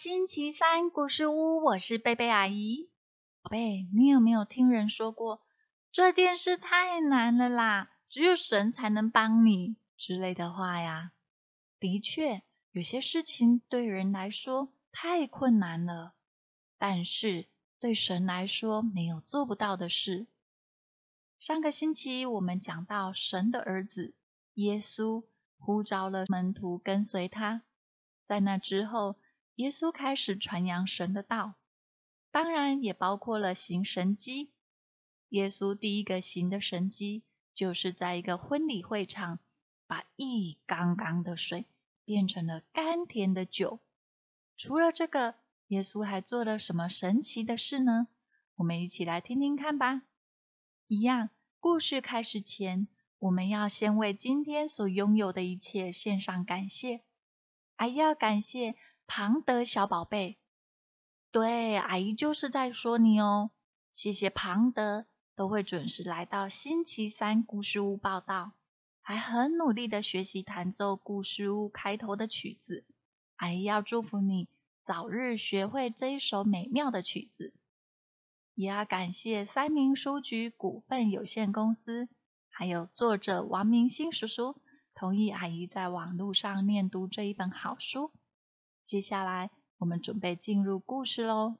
星期三故事屋，我是贝贝阿姨。宝贝，你有没有听人说过这件事太难了啦，只有神才能帮你之类的话呀？的确，有些事情对人来说太困难了，但是对神来说没有做不到的事。上个星期我们讲到神的儿子耶稣呼召了门徒跟随他。在那之后，耶稣开始传扬神的道，当然也包括了行神迹。耶稣第一个行的神迹，就是在一个婚礼会场，把一缸缸的水变成了甘甜的酒。除了这个，耶稣还做了什么神奇的事呢？我们一起来听听看吧。一样，故事开始前，我们要先为今天所拥有的一切献上感谢。还要感谢庞德小宝贝，对，阿姨就是在说你哦。谢谢庞德，都会准时来到星期三故事屋报道，还很努力的学习弹奏故事屋开头的曲子。阿姨要祝福你早日学会这一首美妙的曲子。也要感谢三明书局股份有限公司，还有作者王明星叔叔。同意阿姨在网络上念读这一本好书。接下来，我们准备进入故事喽。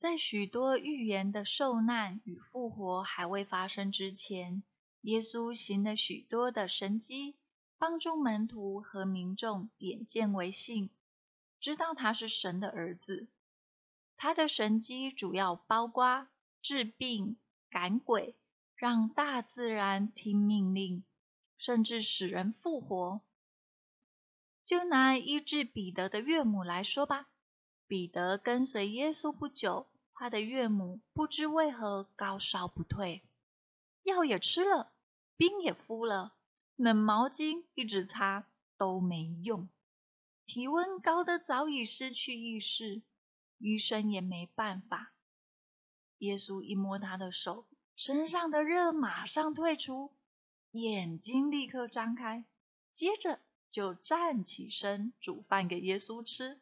在许多预言的受难与复活还未发生之前，耶稣行了许多的神迹，帮助门徒和民众眼见为信，知道他是神的儿子。他的神迹主要包括治病、赶鬼、让大自然听命令。甚至使人复活。就拿医治彼得的岳母来说吧，彼得跟随耶稣不久，他的岳母不知为何高烧不退，药也吃了，冰也敷了，冷毛巾一直擦都没用，体温高的早已失去意识，医生也没办法。耶稣一摸他的手，身上的热马上退出。眼睛立刻张开，接着就站起身煮饭给耶稣吃，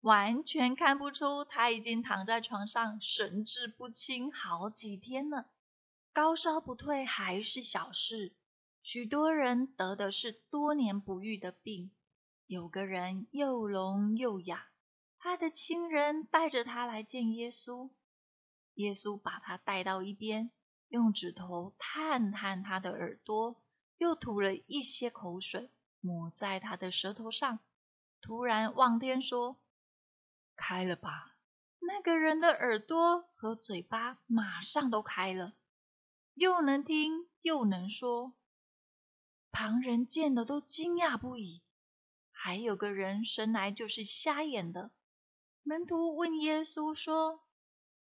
完全看不出他已经躺在床上神志不清好几天了。高烧不退还是小事，许多人得的是多年不愈的病。有个人又聋又哑，他的亲人带着他来见耶稣，耶稣把他带到一边。用指头探探他的耳朵，又吐了一些口水抹在他的舌头上。突然望天说：“开了吧！”那个人的耳朵和嘴巴马上都开了，又能听又能说。旁人见了都惊讶不已。还有个人生来就是瞎眼的。门徒问耶稣说。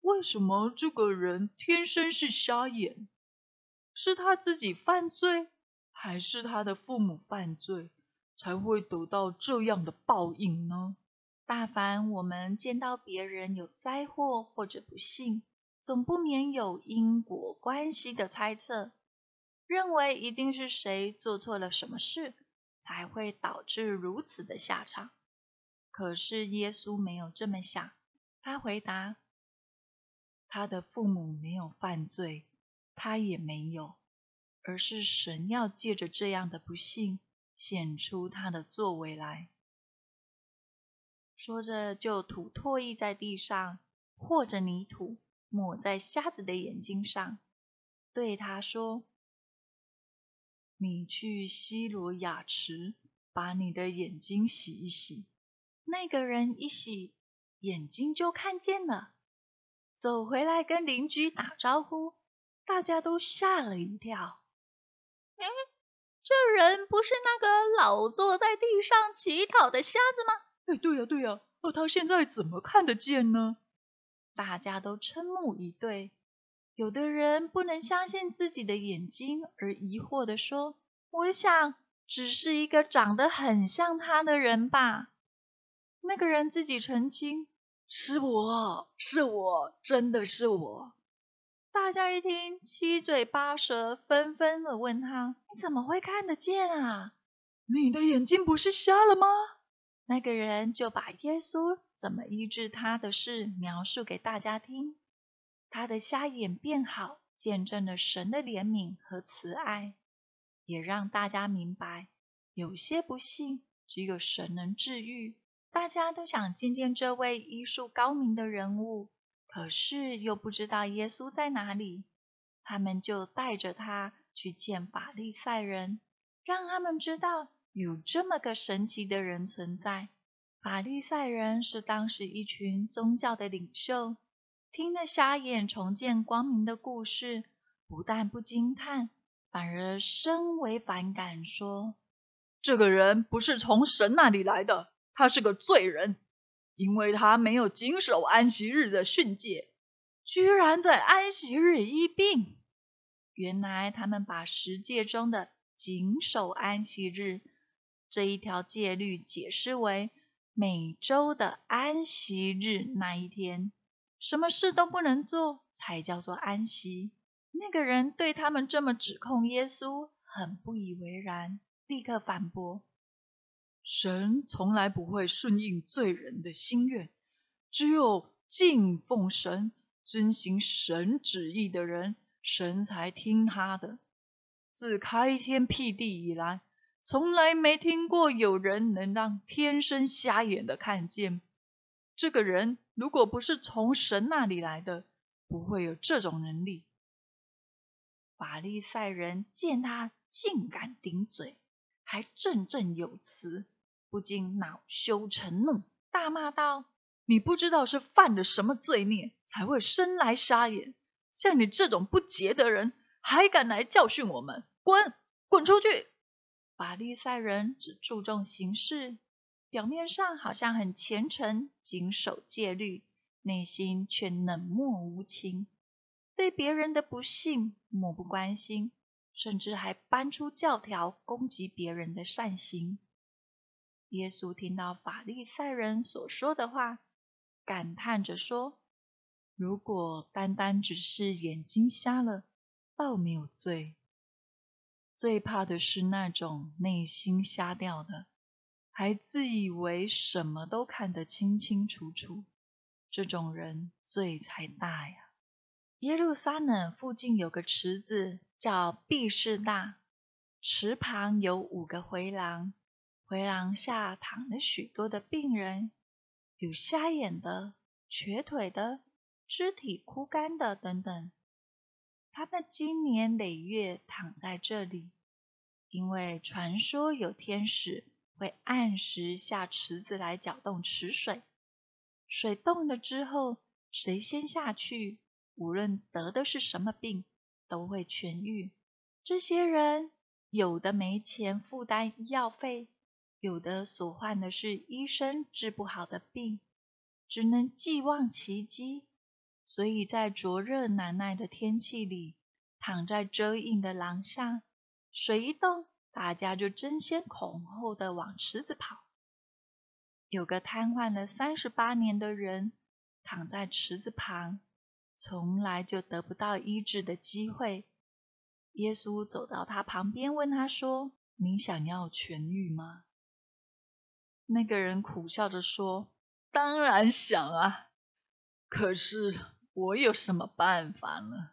为什么这个人天生是瞎眼？是他自己犯罪，还是他的父母犯罪，才会得到这样的报应呢？大凡我们见到别人有灾祸或者不幸，总不免有因果关系的猜测，认为一定是谁做错了什么事，才会导致如此的下场。可是耶稣没有这么想，他回答。他的父母没有犯罪，他也没有，而是神要借着这样的不幸显出他的作为来。说着，就吐唾液在地上，和着泥土抹在瞎子的眼睛上，对他说：“你去西罗亚池，把你的眼睛洗一洗。”那个人一洗，眼睛就看见了。走回来跟邻居打招呼，大家都吓了一跳。哎，这人不是那个老坐在地上乞讨的瞎子吗？哎，对呀对呀，那他现在怎么看得见呢？大家都瞠目以对，有的人不能相信自己的眼睛，而疑惑的说：“我想只是一个长得很像他的人吧。”那个人自己澄清。是我是我，真的是我！大家一听，七嘴八舌，纷纷的问他：“你怎么会看得见啊？你的眼睛不是瞎了吗？”那个人就把耶稣怎么医治他的事描述给大家听。他的瞎眼变好，见证了神的怜悯和慈爱，也让大家明白，有些不幸只有神能治愈。大家都想见见这位医术高明的人物，可是又不知道耶稣在哪里。他们就带着他去见法利赛人，让他们知道有这么个神奇的人存在。法利赛人是当时一群宗教的领袖，听了瞎眼重见光明的故事，不但不惊叹，反而深为反感，说：“这个人不是从神那里来的。”他是个罪人，因为他没有谨守安息日的训诫，居然在安息日医病。原来他们把十诫中的谨守安息日这一条戒律解释为每周的安息日那一天，什么事都不能做才叫做安息。那个人对他们这么指控耶稣，很不以为然，立刻反驳。神从来不会顺应罪人的心愿，只有敬奉神、遵行神旨意的人，神才听他的。自开天辟地以来，从来没听过有人能让天生瞎眼的看见。这个人如果不是从神那里来的，不会有这种能力。法利赛人见他竟敢顶嘴，还振振有词。不禁恼羞成怒，大骂道：“你不知道是犯了什么罪孽，才会生来瞎眼？像你这种不洁的人，还敢来教训我们？滚，滚出去！”法利赛人只注重形式，表面上好像很虔诚、谨守戒律，内心却冷漠无情，对别人的不幸漠不关心，甚至还搬出教条攻击别人的善行。耶稣听到法利赛人所说的话，感叹着说：“如果单单只是眼睛瞎了，倒没有罪。最怕的是那种内心瞎掉的，还自以为什么都看得清清楚楚。这种人罪才大呀！”耶路撒冷附近有个池子，叫毕士大，池旁有五个回廊。回廊下躺了许多的病人，有瞎眼的、瘸腿的、肢体枯干的等等。他们经年累月躺在这里，因为传说有天使会按时下池子来搅动池水。水动了之后，谁先下去，无论得的是什么病，都会痊愈。这些人有的没钱负担医药费。有的所患的是医生治不好的病，只能寄望奇迹，所以在灼热难耐的天气里，躺在遮阴的廊下，水一动，大家就争先恐后的往池子跑。有个瘫痪了三十八年的人，躺在池子旁，从来就得不到医治的机会。耶稣走到他旁边，问他说：“你想要痊愈吗？”那个人苦笑着说：“当然想啊，可是我有什么办法呢？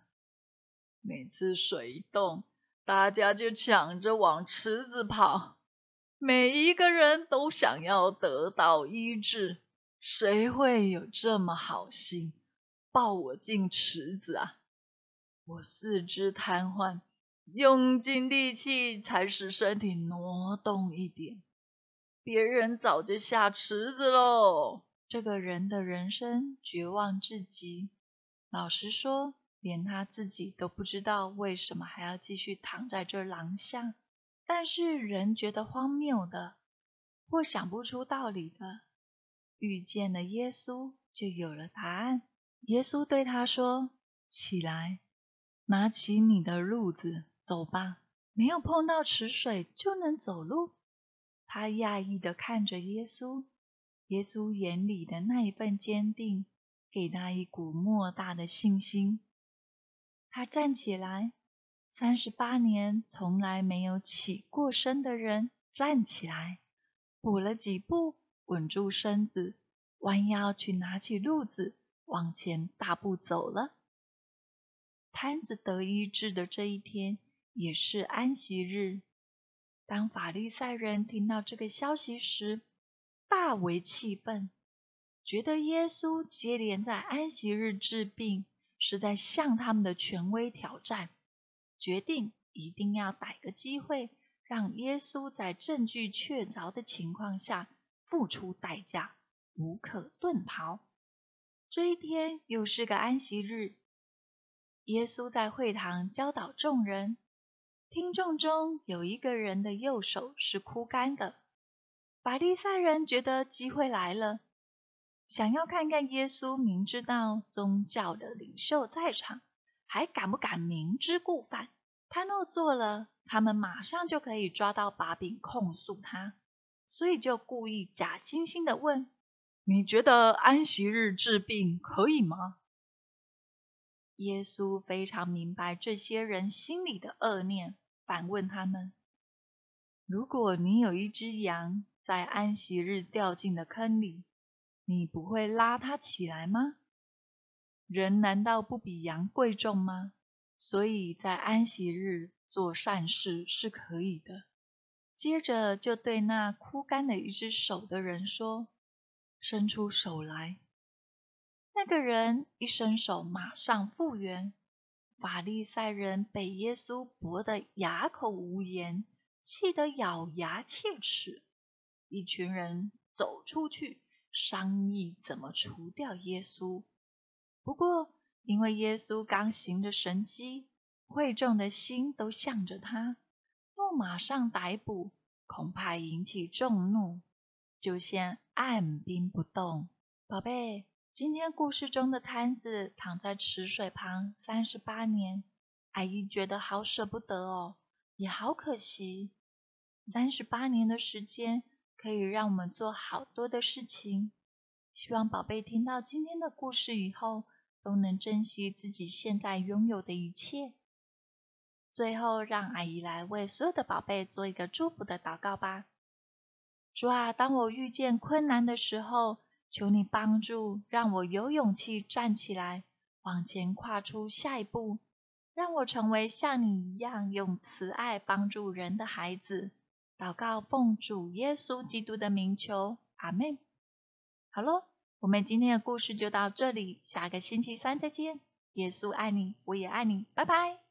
每次水一动，大家就抢着往池子跑，每一个人都想要得到医治，谁会有这么好心抱我进池子啊？我四肢瘫痪，用尽力气才使身体挪动一点。”别人早就下池子喽。这个人的人生绝望至极。老实说，连他自己都不知道为什么还要继续躺在这廊下。但是人觉得荒谬的，或想不出道理的，遇见了耶稣，就有了答案。耶稣对他说：“起来，拿起你的褥子走吧。没有碰到池水就能走路。”他讶异的看着耶稣，耶稣眼里的那一份坚定，给他一股莫大的信心。他站起来，三十八年从来没有起过身的人站起来，补了几步，稳住身子，弯腰去拿起褥子，往前大步走了。摊子得医治的这一天，也是安息日。当法利赛人听到这个消息时，大为气愤，觉得耶稣接连在安息日治病，是在向他们的权威挑战，决定一定要逮个机会。让耶稣在证据确凿的情况下付出代价，无可遁逃。这一天又是个安息日，耶稣在会堂教导众人。听众中有一个人的右手是枯干的。法利赛人觉得机会来了，想要看看耶稣明知道宗教的领袖在场，还敢不敢明知故犯。他若做了，他们马上就可以抓到把柄控诉他，所以就故意假惺惺的问：“你觉得安息日治病可以吗？”耶稣非常明白这些人心里的恶念，反问他们：“如果你有一只羊在安息日掉进了坑里，你不会拉它起来吗？人难道不比羊贵重吗？”所以在安息日做善事是可以的。接着就对那枯干的一只手的人说：“伸出手来。”那个人一伸手，马上复原。法利赛人被耶稣驳得哑口无言，气得咬牙切齿。一群人走出去商议怎么除掉耶稣。不过，因为耶稣刚行的神迹，会众的心都向着他。若马上逮捕，恐怕引起众怒，就先按兵不动。宝贝，今天故事中的摊子躺在池水旁三十八年，阿姨觉得好舍不得哦，也好可惜。三十八年的时间可以让我们做好多的事情。希望宝贝听到今天的故事以后。都能珍惜自己现在拥有的一切。最后，让阿姨来为所有的宝贝做一个祝福的祷告吧。主啊，当我遇见困难的时候，求你帮助，让我有勇气站起来，往前跨出下一步，让我成为像你一样用慈爱帮助人的孩子。祷告奉主耶稣基督的名求，阿门。好喽。我们今天的故事就到这里，下个星期三再见。耶稣爱你，我也爱你，拜拜。